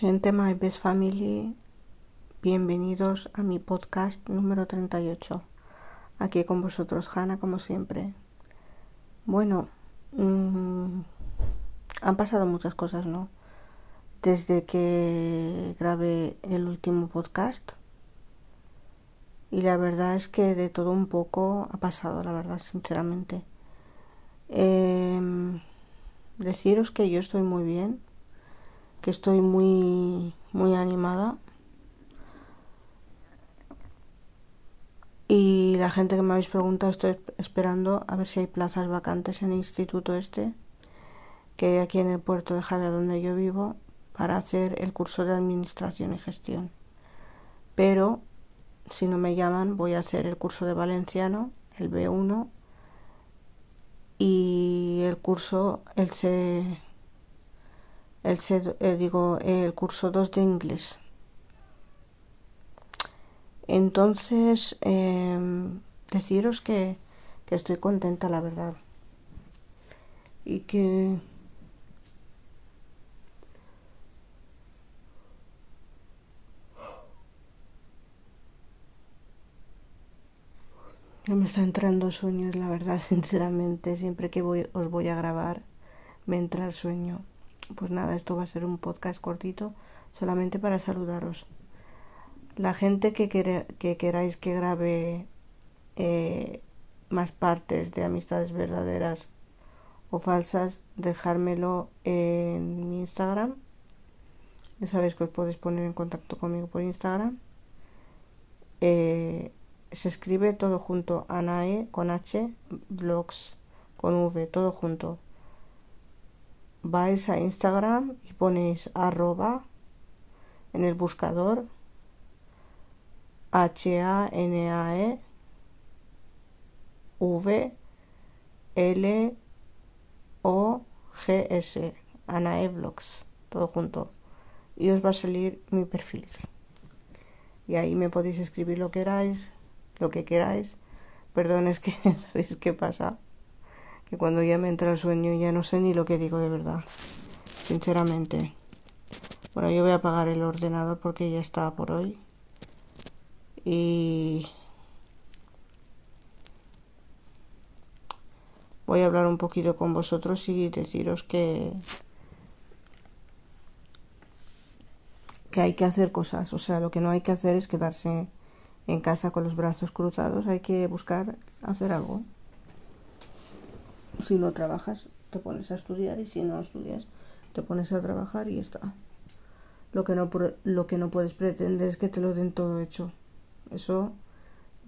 Gente My Best Family, bienvenidos a mi podcast número 38. Aquí con vosotros, Hanna, como siempre. Bueno, mmm, han pasado muchas cosas, ¿no? Desde que grabé el último podcast. Y la verdad es que de todo un poco ha pasado, la verdad, sinceramente. Eh, deciros que yo estoy muy bien que estoy muy muy animada. Y la gente que me habéis preguntado estoy esperando a ver si hay plazas vacantes en el instituto este que hay aquí en el puerto de Javia donde yo vivo para hacer el curso de administración y gestión. Pero si no me llaman voy a hacer el curso de valenciano el B1 y el curso el C el, eh, digo, el curso 2 de inglés. Entonces, em, deciros que, que estoy contenta, la verdad. Y que me está entrando sueños, la verdad, sinceramente. Siempre que voy, os voy a grabar, me entra el sueño pues nada, esto va a ser un podcast cortito solamente para saludaros. La gente que, que queráis que grabe eh, más partes de amistades verdaderas o falsas, dejármelo en mi Instagram. Ya sabéis que os podéis poner en contacto conmigo por Instagram. Eh, se escribe todo junto, Anae con H, blogs con V, todo junto vais a Instagram y ponéis arroba en el buscador H-A-N-A-E V L O G S Anae Vlogs todo junto. Y os va a salir mi perfil. Y ahí me podéis escribir lo que queráis lo que queráis. Perdón es que sabéis qué pasa que cuando ya me entra el sueño ya no sé ni lo que digo de verdad, sinceramente. Bueno, yo voy a apagar el ordenador porque ya está por hoy. Y voy a hablar un poquito con vosotros y deciros que que hay que hacer cosas, o sea, lo que no hay que hacer es quedarse en casa con los brazos cruzados, hay que buscar hacer algo si no trabajas, te pones a estudiar y si no estudias, te pones a trabajar y está. Lo que no, lo que no puedes pretender es que te lo den todo hecho. Eso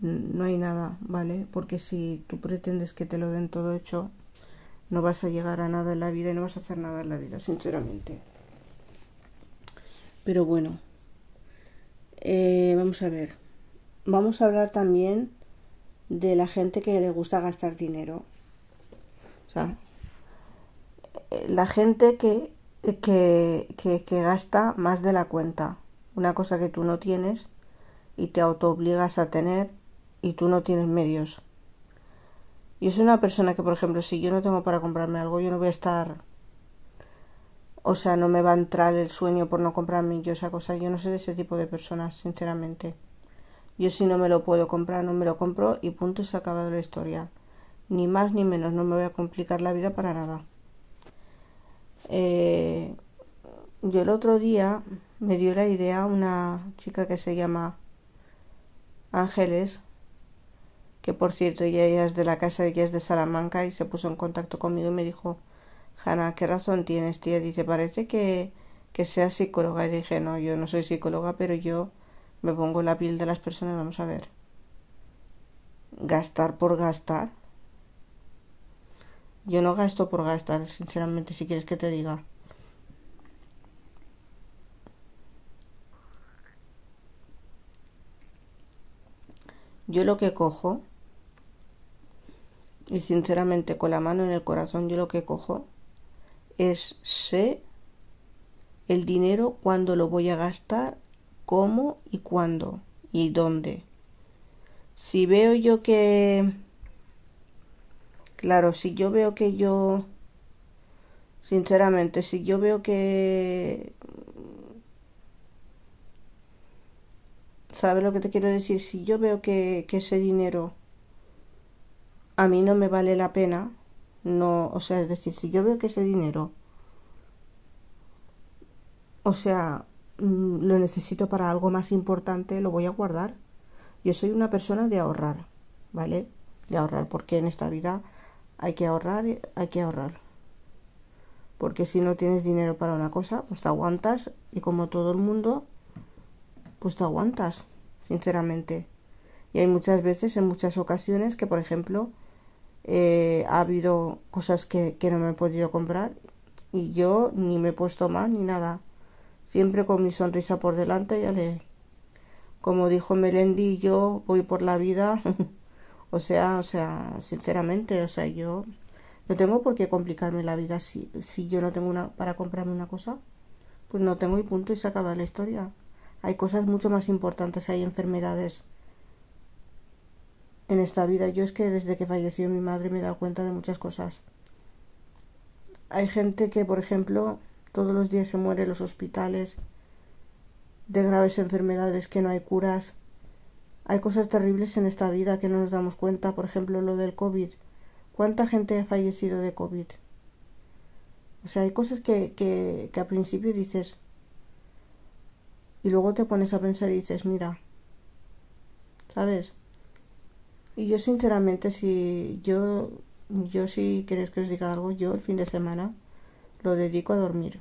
no hay nada, ¿vale? Porque si tú pretendes que te lo den todo hecho, no vas a llegar a nada en la vida y no vas a hacer nada en la vida, sinceramente. Pero bueno, eh, vamos a ver. Vamos a hablar también de la gente que le gusta gastar dinero. O sea, la gente que, que, que, gasta más de la cuenta. Una cosa que tú no tienes y te autoobligas a tener y tú no tienes medios. Yo soy una persona que, por ejemplo, si yo no tengo para comprarme algo, yo no voy a estar. O sea, no me va a entrar el sueño por no comprarme yo esa cosa. Yo no soy de ese tipo de personas, sinceramente. Yo si no me lo puedo comprar, no me lo compro y punto, se ha acabado la historia ni más ni menos, no me voy a complicar la vida para nada. Eh, yo el otro día me dio la idea una chica que se llama Ángeles, que por cierto ella, es de la casa, ella es de Salamanca y se puso en contacto conmigo y me dijo, Hanna, ¿qué razón tienes, tía? Dice, parece que, que seas psicóloga. Y dije, no, yo no soy psicóloga, pero yo me pongo la piel de las personas, vamos a ver. Gastar por gastar yo no gasto por gastar, sinceramente, si quieres que te diga. Yo lo que cojo, y sinceramente con la mano en el corazón, yo lo que cojo es sé el dinero cuándo lo voy a gastar, cómo y cuándo y dónde. Si veo yo que Claro, si yo veo que yo, sinceramente, si yo veo que ¿sabes lo que te quiero decir? Si yo veo que, que ese dinero a mí no me vale la pena, no, o sea, es decir, si yo veo que ese dinero, o sea, mm, lo necesito para algo más importante, lo voy a guardar. Yo soy una persona de ahorrar, ¿vale? De ahorrar, porque en esta vida hay que ahorrar, hay que ahorrar. Porque si no tienes dinero para una cosa, pues te aguantas y como todo el mundo, pues te aguantas, sinceramente. Y hay muchas veces, en muchas ocasiones, que por ejemplo, eh, ha habido cosas que, que no me he podido comprar y yo ni me he puesto mal ni nada. Siempre con mi sonrisa por delante, ya le... Como dijo Melendi, yo voy por la vida. o sea, o sea, sinceramente, o sea, yo no tengo por qué complicarme la vida si, si yo no tengo una para comprarme una cosa. Pues no tengo y punto y se acaba la historia. Hay cosas mucho más importantes, hay enfermedades en esta vida. Yo es que desde que falleció mi madre me he dado cuenta de muchas cosas. Hay gente que, por ejemplo, todos los días se muere en los hospitales de graves enfermedades que no hay curas. Hay cosas terribles en esta vida que no nos damos cuenta, por ejemplo, lo del COVID. ¿Cuánta gente ha fallecido de COVID? O sea, hay cosas que, que, que al principio dices y luego te pones a pensar y dices, mira, ¿sabes? Y yo sinceramente, si yo, yo si queréis que os diga algo, yo el fin de semana lo dedico a dormir.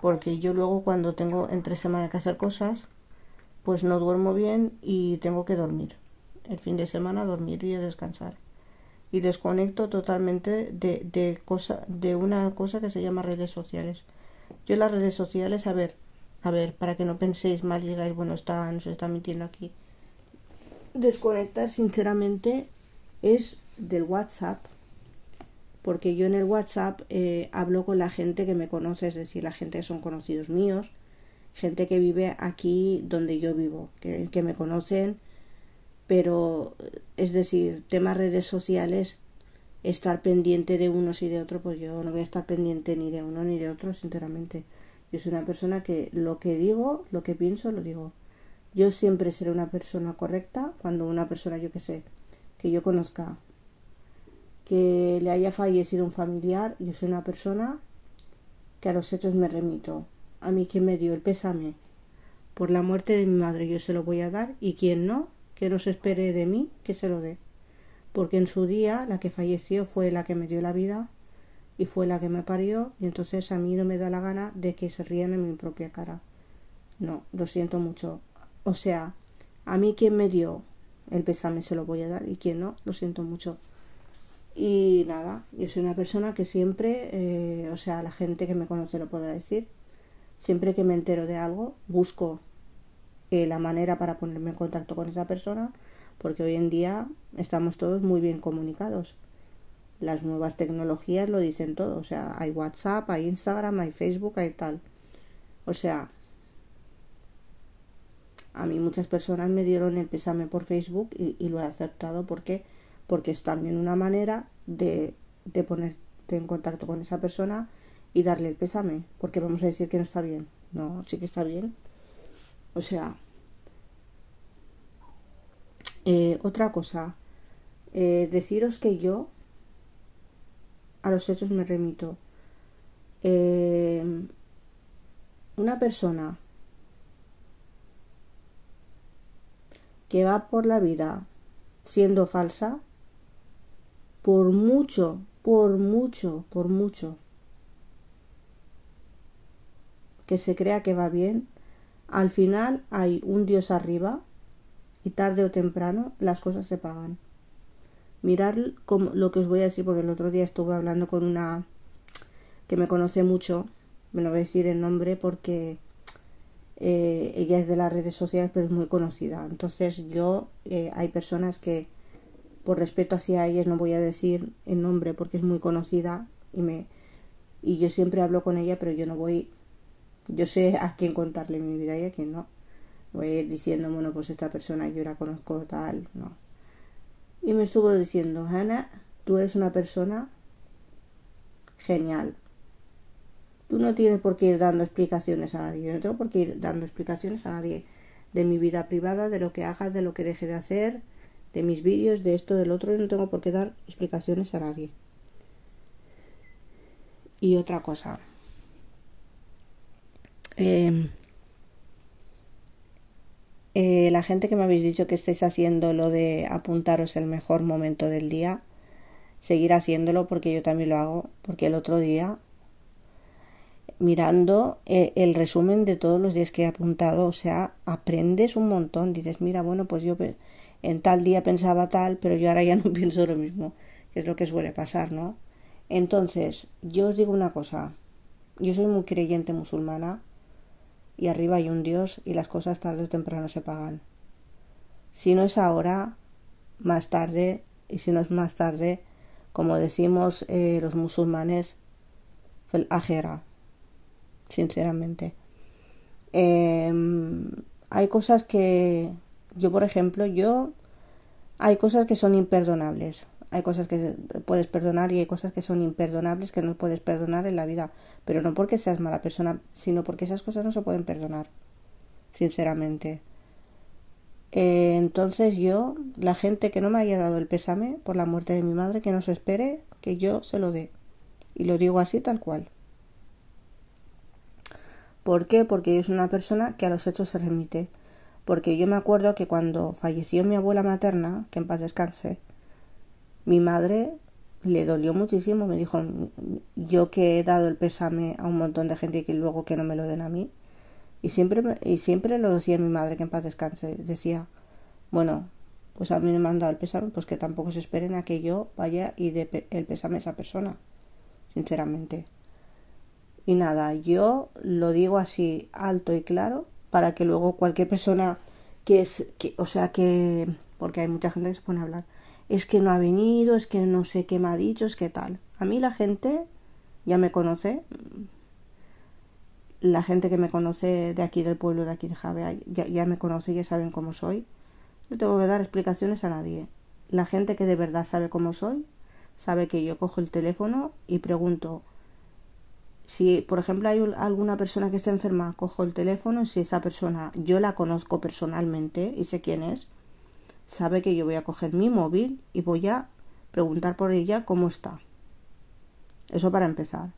Porque yo luego cuando tengo entre semana que hacer cosas, pues no duermo bien y tengo que dormir. El fin de semana dormir y descansar. Y desconecto totalmente de, de, cosa, de una cosa que se llama redes sociales. Yo las redes sociales, a ver, a ver, para que no penséis mal y digáis, bueno, está, nos está mintiendo aquí desconectar sinceramente es del WhatsApp porque yo en el WhatsApp eh, hablo con la gente que me conoce, es decir, la gente que son conocidos míos, gente que vive aquí donde yo vivo, que, me conocen, pero es decir, temas redes sociales, estar pendiente de unos y de otros, pues yo no voy a estar pendiente ni de uno ni de otro, sinceramente. Yo soy una persona que lo que digo, lo que pienso, lo digo. Yo siempre seré una persona correcta cuando una persona, yo que sé, que yo conozca, que le haya fallecido un familiar, yo soy una persona que a los hechos me remito. A mí quien me dio el pésame por la muerte de mi madre yo se lo voy a dar y quien no, que no se espere de mí que se lo dé. Porque en su día la que falleció fue la que me dio la vida y fue la que me parió y entonces a mí no me da la gana de que se rían en mi propia cara. No, lo siento mucho. O sea, a mí quien me dio el pésame se lo voy a dar y quien no, lo siento mucho. Y nada, yo soy una persona que siempre, eh, o sea, la gente que me conoce lo pueda decir, siempre que me entero de algo, busco eh, la manera para ponerme en contacto con esa persona, porque hoy en día estamos todos muy bien comunicados. Las nuevas tecnologías lo dicen todo, o sea, hay WhatsApp, hay Instagram, hay Facebook, hay tal. O sea, a mí muchas personas me dieron el pésame por Facebook y, lo he aceptado porque porque es también una manera de, de ponerte en contacto con esa persona y darle el pésame porque vamos a decir que no está bien. No sí que está bien. O sea eh, otra cosa eh, deciros que yo a los hechos me remito. Eh, una persona que va por la vida siendo falsa, por mucho, por mucho, por mucho que se crea que va bien, al final hay un Dios arriba y tarde o temprano las cosas se pagan. Mirar como, lo que os voy a decir, porque el otro día estuve hablando con una que me conoce mucho, me lo voy a decir el nombre porque eh, ella es de las redes sociales pero es muy conocida entonces yo eh, hay personas que por respeto hacia ellas no voy a decir el nombre porque es muy conocida y me y yo siempre hablo con ella pero yo no voy yo sé a quién contarle mi vida y a quién no voy a ir diciendo bueno pues esta persona yo la conozco tal no y me estuvo diciendo Hannah tú eres una persona genial Tú no tienes por qué ir dando explicaciones a nadie. Yo no tengo por qué ir dando explicaciones a nadie. de mi vida privada, de lo que haga, de lo que deje de hacer, de mis vídeos, de esto, del otro, y no tengo por qué dar explicaciones a nadie. Y otra cosa. Eh, eh, la gente que me habéis dicho que estáis haciendo lo de apuntaros el mejor momento del día, seguir haciéndolo porque yo también lo hago, porque el otro día, mirando eh, el resumen de todos los días que he apuntado, o sea, aprendes un montón, dices, mira, bueno, pues yo en tal día pensaba tal, pero yo ahora ya no pienso lo mismo, que es lo que suele pasar, ¿no? Entonces, yo os digo una cosa, yo soy muy creyente musulmana, y arriba hay un Dios y las cosas tarde o temprano se pagan. Si no es ahora, más tarde, y si no es más tarde, como decimos eh, los musulmanes, el ajera, sinceramente. Em, hay cosas que yo, por ejemplo, yo hay cosas que son imperdonables. Hay cosas que puedes perdonar y hay cosas que son imperdonables que no puedes perdonar en la vida. Pero no porque seas mala persona, sino porque esas cosas no se pueden perdonar. Sinceramente. Eh, entonces yo, la gente que no me haya dado el pésame por la muerte de mi madre, que no se espere que yo se lo dé. Y lo digo así tal cual. ¿Por qué? Porque yo soy una persona que a los hechos se remite. Porque yo me acuerdo que cuando falleció mi abuela materna, que en paz descanse, mi madre le dolió muchísimo, me dijo, yo que he dado el pésame a un montón de gente y que luego que no me lo den a mí. Y siempre, y siempre lo decía mi madre, que en paz descanse, decía, bueno, pues a mí me han dado el pésame, pues que tampoco se esperen a que yo vaya y dé el pésame a esa persona, sinceramente. Y nada, yo lo digo así alto y claro para que luego cualquier persona que es, que, o sea que, porque hay mucha gente que se pone a hablar, es que no ha venido, es que no sé qué me ha dicho, es que tal. A mí la gente ya me conoce, la gente que me conoce de aquí del pueblo, de aquí de Javea, ya, ya me conoce, ya saben cómo soy. No tengo que dar explicaciones a nadie. La gente que de verdad sabe cómo soy, sabe que yo cojo el teléfono y pregunto si, por ejemplo, hay alguna persona que está enferma, cojo el teléfono y si esa persona yo la conozco personalmente y sé quién es, sabe que yo voy a coger mi móvil y voy a preguntar por ella cómo está. Eso para empezar.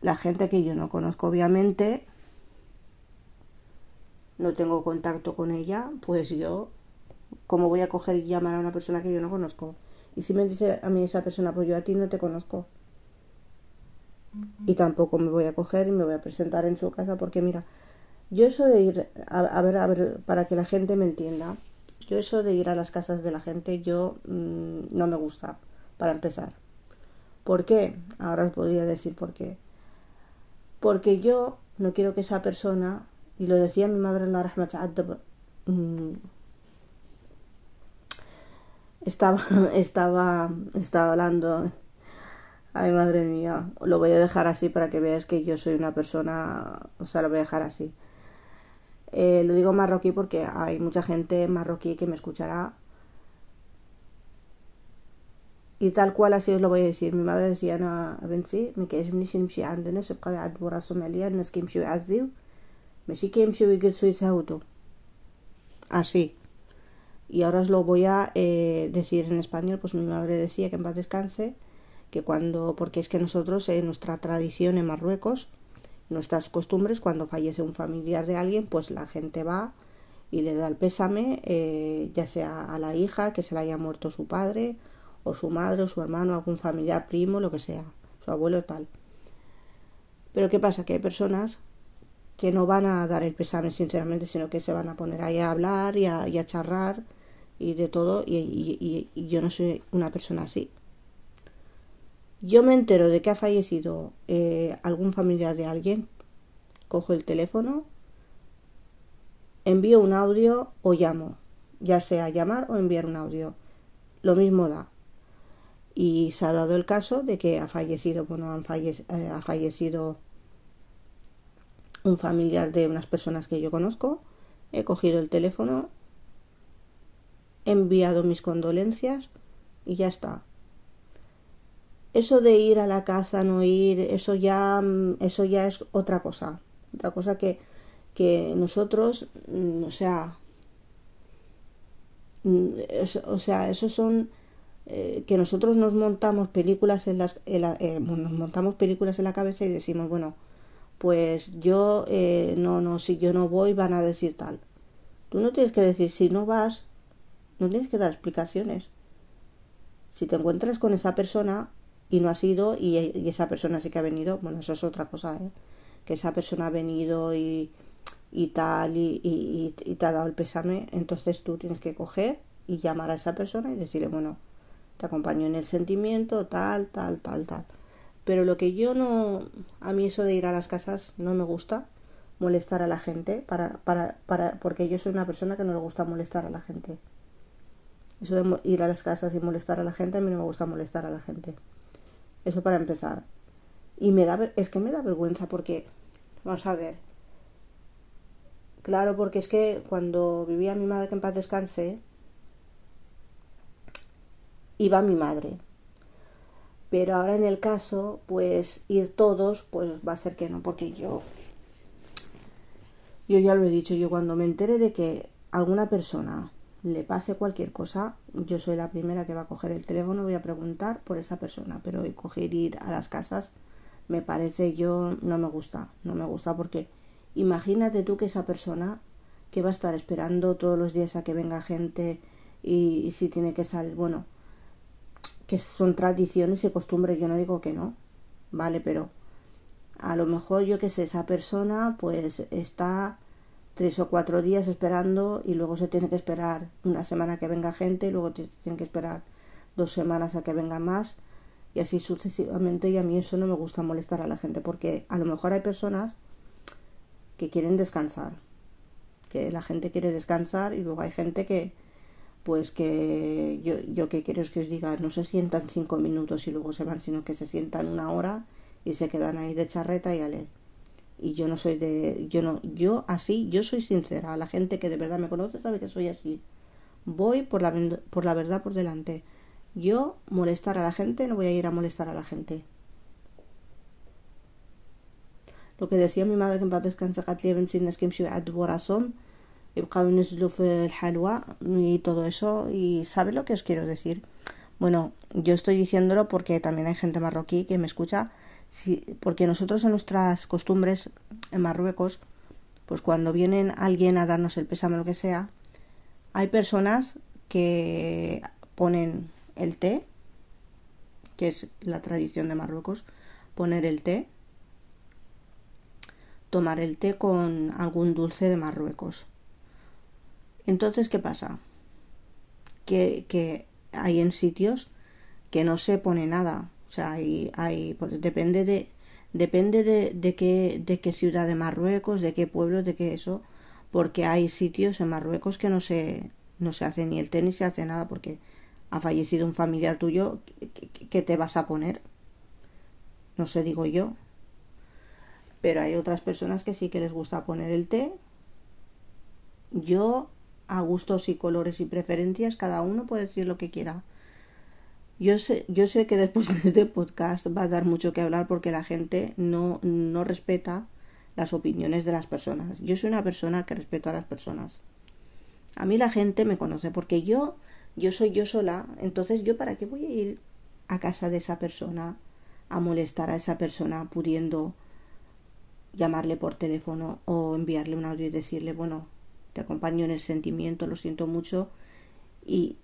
La gente que yo no conozco, obviamente, no tengo contacto con ella, pues yo, ¿cómo voy a coger y llamar a una persona que yo no conozco? Y si me dice a mí esa persona, pues yo a ti no te conozco. Y tampoco me voy a coger y me voy a presentar en su casa porque mira, yo eso de ir a ver, a ver, para que la gente me entienda, yo eso de ir a las casas de la gente, yo mm, no me gusta, para empezar. ¿Por qué? Ahora os podría decir por qué. Porque yo no quiero que esa persona, y lo decía mi madre en la Rahmat mm, estaba, estaba, estaba hablando, ay madre mía, lo voy a dejar así para que veáis que yo soy una persona, o sea, lo voy a dejar así. Eh, lo digo marroquí porque hay mucha gente marroquí que me escuchará. Y tal cual así os lo voy a decir. Mi madre decía, أنا بنتي ما كيعجبنيش نمشي عند ناس يبقاو يعذبوا راسهم عليا الناس كيمشيو يعزيو ماشي كيمشيو يجلسوا يتهاوتوا así y ahora os lo voy a eh, decir en español pues mi madre decía que en paz descanse que cuando porque es que nosotros en nuestra tradición en Marruecos nuestras costumbres, cuando fallece un familiar de alguien, pues la gente va y le da el pésame, eh, ya sea a la hija que se le haya muerto su padre, o su madre, o su hermano, algún familiar, primo, lo que sea, su abuelo tal. Pero ¿qué pasa? Que hay personas que no van a dar el pésame sinceramente, sino que se van a poner ahí a hablar y a, y a charrar y de todo, y yo no soy una persona así yo me entero de que ha fallecido eh, algún familiar de alguien, cojo el teléfono, envío un audio o llamo, ya sea llamar o enviar un audio, lo mismo da. Y se ha dado el caso de que ha fallecido, bueno, eh, ha fallecido un familiar de unas personas que yo conozco, he cogido el teléfono, he enviado mis condolencias y ya está eso de ir a la casa, no ir, eso ya, mm, eso ya es otra cosa. Otra cosa que, que nosotros, mm, o sea, mm, o sea, esos son eh, que nosotros nos montamos películas en las eh, nos montamos películas en la cabeza y decimos bueno pues yo eh, no no si yo no voy van a decir tal tú no tienes que decir si no vas no tienes que dar explicaciones si te encuentras con esa persona y no has ido y, esa persona sí que ha venido bueno eso es otra cosa ¿eh? que esa persona ha venido y, y tal y, y, y te ha dado el pésame entonces tú tienes que coger y llamar a esa persona y decirle bueno te acompaño en el sentimiento, tal, tal, tal, tal. Pero lo que yo no, a mí eso de ir a las casas no me gusta, molestar a la gente, para, para, para, porque yo soy una persona que no le gusta molestar a la gente. Eso de ir a las casas y molestar a la gente, a mí no me gusta molestar a la gente. Eso para empezar. Y me da, es que me da vergüenza porque, vamos a ver. Claro, porque es que cuando vivía mi madre que en paz descanse, iba mi madre. Pero ahora en el caso, pues ir todos, pues va a ser que no, porque yo, yo ya lo he dicho, yo cuando me entere de que alguna persona le pase cualquier cosa, yo soy la primera que va a coger el teléfono, voy a preguntar por esa persona, pero coger ir a las casas me parece yo no me gusta, no me gusta porque imagínate tú que esa persona que va a estar esperando todos los días a que venga gente y, y si tiene que salir, bueno, que son tradiciones y costumbres, yo no digo que no, ¿vale? Pero a lo mejor yo que sé, esa persona pues está tres o cuatro días esperando y luego se tiene que esperar una semana que venga gente y luego tiene que esperar dos semanas a que venga más y así sucesivamente y a mí eso no me gusta molestar a la gente porque a lo mejor hay personas que quieren descansar que la gente quiere descansar y luego hay gente que pues que yo, yo que quiero es que os diga, no se sientan cinco minutos y luego se van, sino que se sientan una hora y se quedan ahí de charreta y ale. Y yo no soy de, yo no, yo así, yo soy sincera, la gente que de verdad me conoce sabe que soy así. Voy por la, por la verdad por delante. Yo molestar a la gente, no voy a ir a molestar a la gente. Lo que decía mi madre que en paz descanse, y todo eso y sabe lo que os quiero decir bueno yo estoy diciéndolo porque también hay gente marroquí que me escucha porque nosotros en nuestras costumbres en Marruecos pues cuando vienen alguien a darnos el pésame o lo que sea hay personas que ponen el té que es la tradición de Marruecos poner el té tomar el té con algún dulce de Marruecos entonces, ¿qué pasa? Que, que hay en sitios que no se pone nada. Sea, hay, hay pues depende de depende de, de, qué, de qué ciudad de Marruecos, de qué pueblo, de qué eso, porque hay sitios en Marruecos que no se, no se hace ni el té ni se hace nada porque ha fallecido un familiar tuyo, ¿qué, te vas a poner? No sé, digo yo. Pero hay otras personas que sí que les gusta poner el té. Yo a gustos y colores y preferencias, cada uno puede decir lo que quiera. Yo sé, yo sé que después de este podcast va a dar mucho que hablar porque la gente no, no respeta las opiniones de las personas. Yo soy una persona que respeto a las personas. A mí la gente me conoce porque yo, yo soy yo sola, entonces yo para qué voy a ir a casa de esa persona a molestar a esa persona pudiendo llamarle por teléfono o enviarle un audio y decirle, bueno, te acompaño en el sentimiento, lo siento mucho y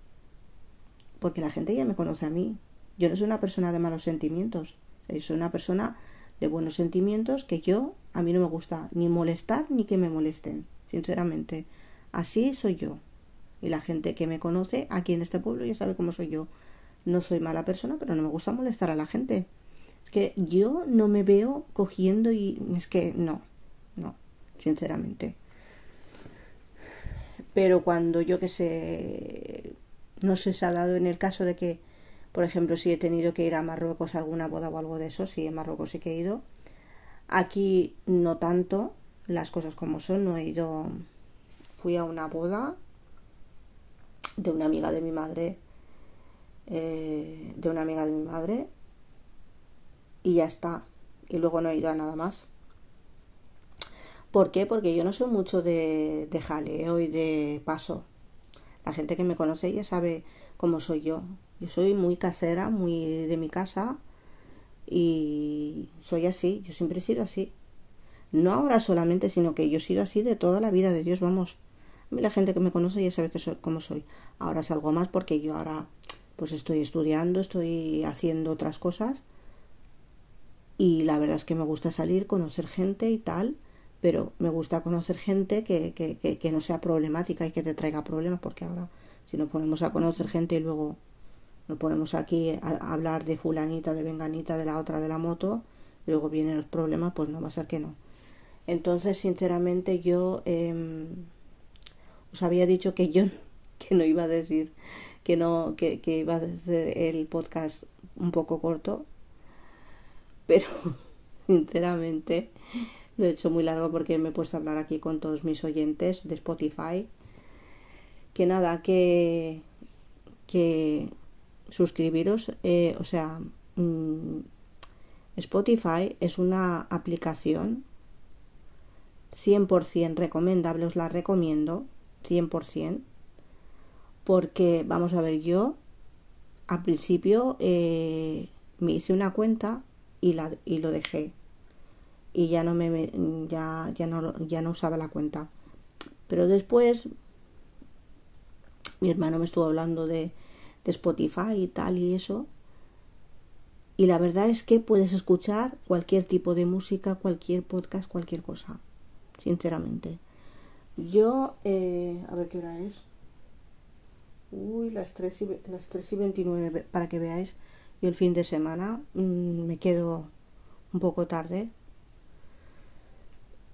porque la gente ya me conoce a mí. Yo no soy una persona de malos sentimientos, soy una persona de buenos sentimientos que yo a mí no me gusta ni molestar ni que me molesten, sinceramente. Así soy yo. Y la gente que me conoce aquí en este pueblo ya sabe cómo soy yo. No soy mala persona, pero no me gusta molestar a la gente. Es que yo no me veo cogiendo y es que no, no, sinceramente pero cuando yo que sé, no sé, se ha dado en el caso de que, por ejemplo, si he tenido que ir a Marruecos a alguna boda o algo de eso, sí, en Marruecos sí que he ido. Aquí no tanto, las cosas como son, no he ido, fui a una boda de una amiga de mi madre, eh, de una amiga de mi madre, y ya está, y luego no he ido a nada más ¿Por qué? Porque yo no soy mucho de, de jaleo y de paso. La gente que me conoce ya sabe cómo soy yo. Yo soy muy casera, muy de mi casa y soy así. Yo siempre he sido así. No ahora solamente, sino que yo he sido así de toda la vida de Dios, vamos. A mí la gente que me conoce ya sabe que soy, cómo soy. Ahora es algo más porque yo ahora pues estoy estudiando, estoy haciendo otras cosas y la verdad es que me gusta salir, conocer gente y tal, pero me gusta conocer gente que, que, que, no sea problemática y que te traiga problemas, porque ahora si nos ponemos a conocer gente y luego nos ponemos aquí a, hablar de fulanita, de venganita, de la otra, de la moto, y luego vienen los problemas, pues no va a ser que no. Entonces, sinceramente, yo eh, os había dicho que yo que no iba a decir que no que, que iba a ser el podcast un poco corto pero sinceramente lo he hecho muy largo porque me he puesto a hablar aquí con todos mis oyentes de Spotify. Que nada, que, que suscribiros, eh, o sea, mm, Spotify es una aplicación 100% recomendable, os la recomiendo, 100%, porque vamos a ver, yo al principio eh, me hice una cuenta y, la, y lo dejé y ya no me ya, ya no ya no usaba la cuenta. Pero después mi hermano me estuvo hablando de, de Spotify y tal y eso y la verdad es que puedes escuchar cualquier tipo de música cualquier podcast cualquier cosa sinceramente. Yo eh, a ver qué hora es. Uy las 3 y, las 3 y 29 para que veáis. Y el fin de semana mm, me quedo un poco tarde.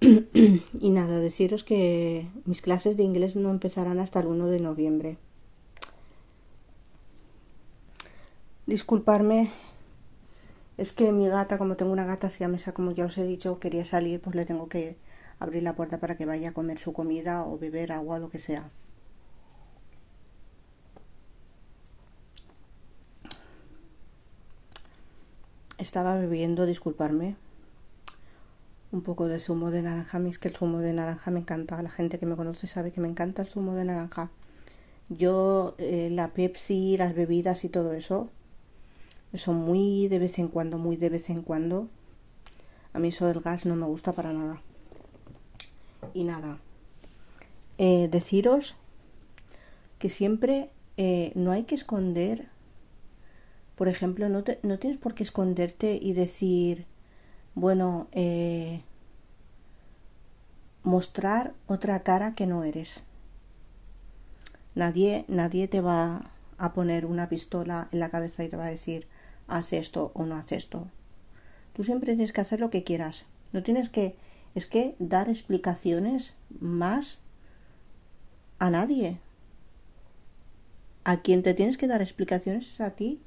y nada, deciros que mis clases de inglés no empezarán hasta el 1 de noviembre. Disculparme, es que mi gata, como tengo una gata mesa como ya os he dicho, quería salir, pues le tengo que abrir la puerta para que vaya a comer su comida o beber agua lo que sea. estaba bebiendo, disculparme, un poco de zumo de naranja. A es que el zumo de naranja me encanta. La gente que me conoce sabe que me encanta el zumo de naranja. Yo, eh, la Pepsi, las bebidas y todo eso, son muy de vez en cuando, muy de vez en cuando. A mí eso del gas no me gusta para nada. Y nada, eh, deciros que siempre eh, no hay que esconder por ejemplo, no, no tienes por qué esconderte y decir, bueno, eh, mostrar otra cara que no eres. Nadie, nadie te va a poner una pistola en la cabeza y te va a decir, haz esto o no haz esto. Tú siempre tienes que hacer lo que quieras. No tienes que, es que dar explicaciones más a nadie. A quien te tienes que dar explicaciones es a ti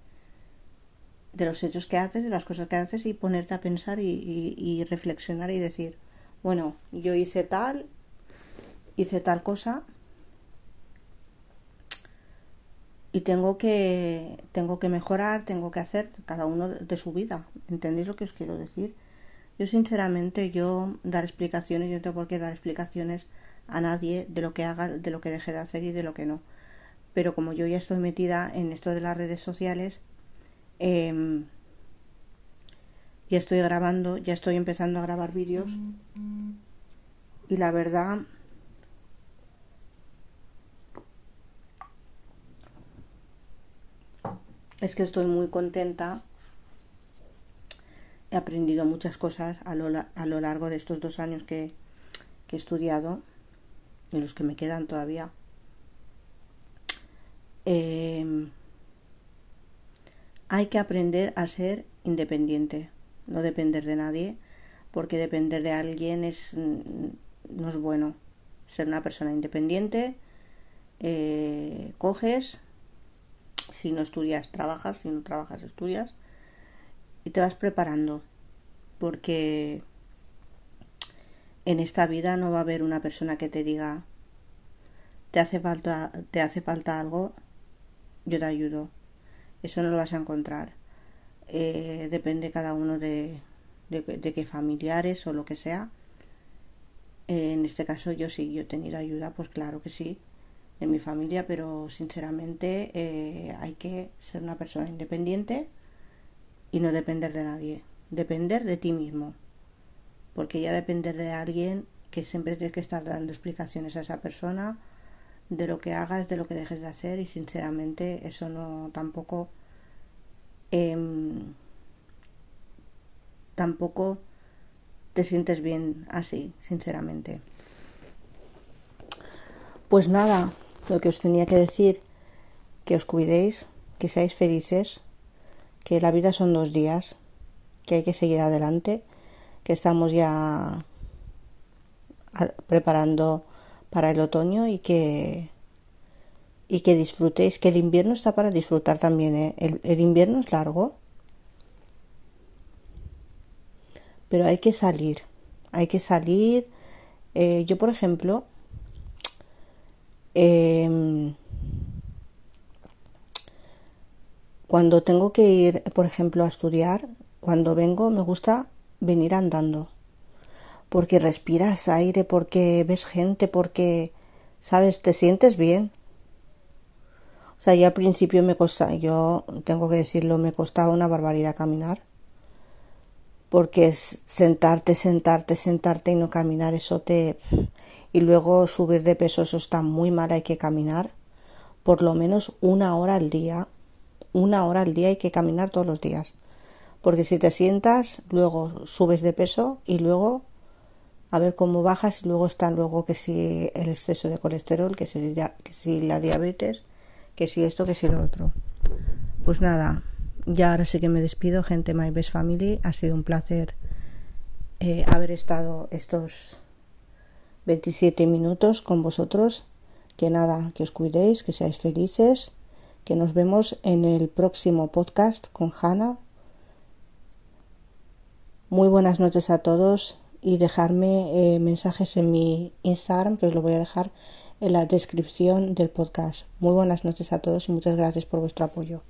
de los hechos que haces, de las cosas que haces y ponerte a pensar y, reflexionar y decir, bueno, yo hice tal, hice tal cosa y tengo que tengo que mejorar, tengo que hacer cada uno de su vida. ¿Entendéis lo que os quiero decir? Yo sinceramente yo dar explicaciones, yo no tengo por qué dar explicaciones a nadie de lo que haga, de lo que deje de hacer y de lo que no. Pero como yo ya estoy metida en esto de las redes sociales, Em, ya estoy grabando, ya estoy empezando a grabar vídeos. Y la verdad... Es que estoy muy contenta. He aprendido muchas cosas a lo, a lo largo de estos dos años que, que he estudiado y los que me quedan todavía. Eh, hay que aprender a ser independiente, no depender de nadie, porque depender de alguien es, mm, no es bueno. Ser una persona independiente, eh, coges, si no estudias, trabajas, si no trabajas, estudias, y te vas preparando, porque en esta vida no va a haber una persona que te diga, te hace falta, te hace falta algo, yo te ayudo eso no lo vas a encontrar. Eh, depende cada uno de, de, qué familiares o lo que sea. En este caso yo sí, yo he tenido ayuda, pues claro que sí, de mi familia, pero sinceramente eh, hay que ser una persona independiente y no depender de nadie, depender de ti mismo, porque ya depender de alguien que siempre tienes que estar dando explicaciones a esa persona de lo que hagas, de lo que dejes de hacer y sinceramente eso no tampoco em, tampoco te sientes bien así, sinceramente. Pues nada, lo que os tenía que decir, que os cuidéis, que seáis felices, que la vida son dos días, que hay que seguir adelante, que estamos ya preparando para el otoño y que y que disfrutéis, que el invierno está para disfrutar también. ¿eh? El, invierno es largo, pero hay que salir, hay que salir. Eh, yo, por ejemplo, em, cuando tengo que ir, por ejemplo, a estudiar, cuando vengo me gusta venir andando porque respiras aire, porque ves gente, porque, sabes, te sientes bien. O sea, ya al principio me costaba, yo tengo que decirlo, me costaba una barbaridad caminar. Porque es sentarte, sentarte, sentarte y no caminar, eso te... Y luego subir de peso, eso está muy mal, hay que caminar. Por lo menos una hora al día. Una hora al día hay que caminar todos los días. Porque si te sientas, luego subes de peso y luego a ver cómo bajas y luego están luego que si el exceso de colesterol, que si, que si la diabetes, que si esto, que si lo otro. Pues nada, ya ahora sí que me despido, gente My Best Family. Ha sido un placer eh, haber estado estos 27 minutos con vosotros. Que nada, que os cuidéis, que seáis felices, que nos vemos en el próximo podcast con Hannah. Muy buenas noches a todos y dejarme eh, mensajes en mi Instagram, que os lo voy a dejar en la descripción del podcast. Muy buenas noches a todos y muchas gracias por vuestro apoyo.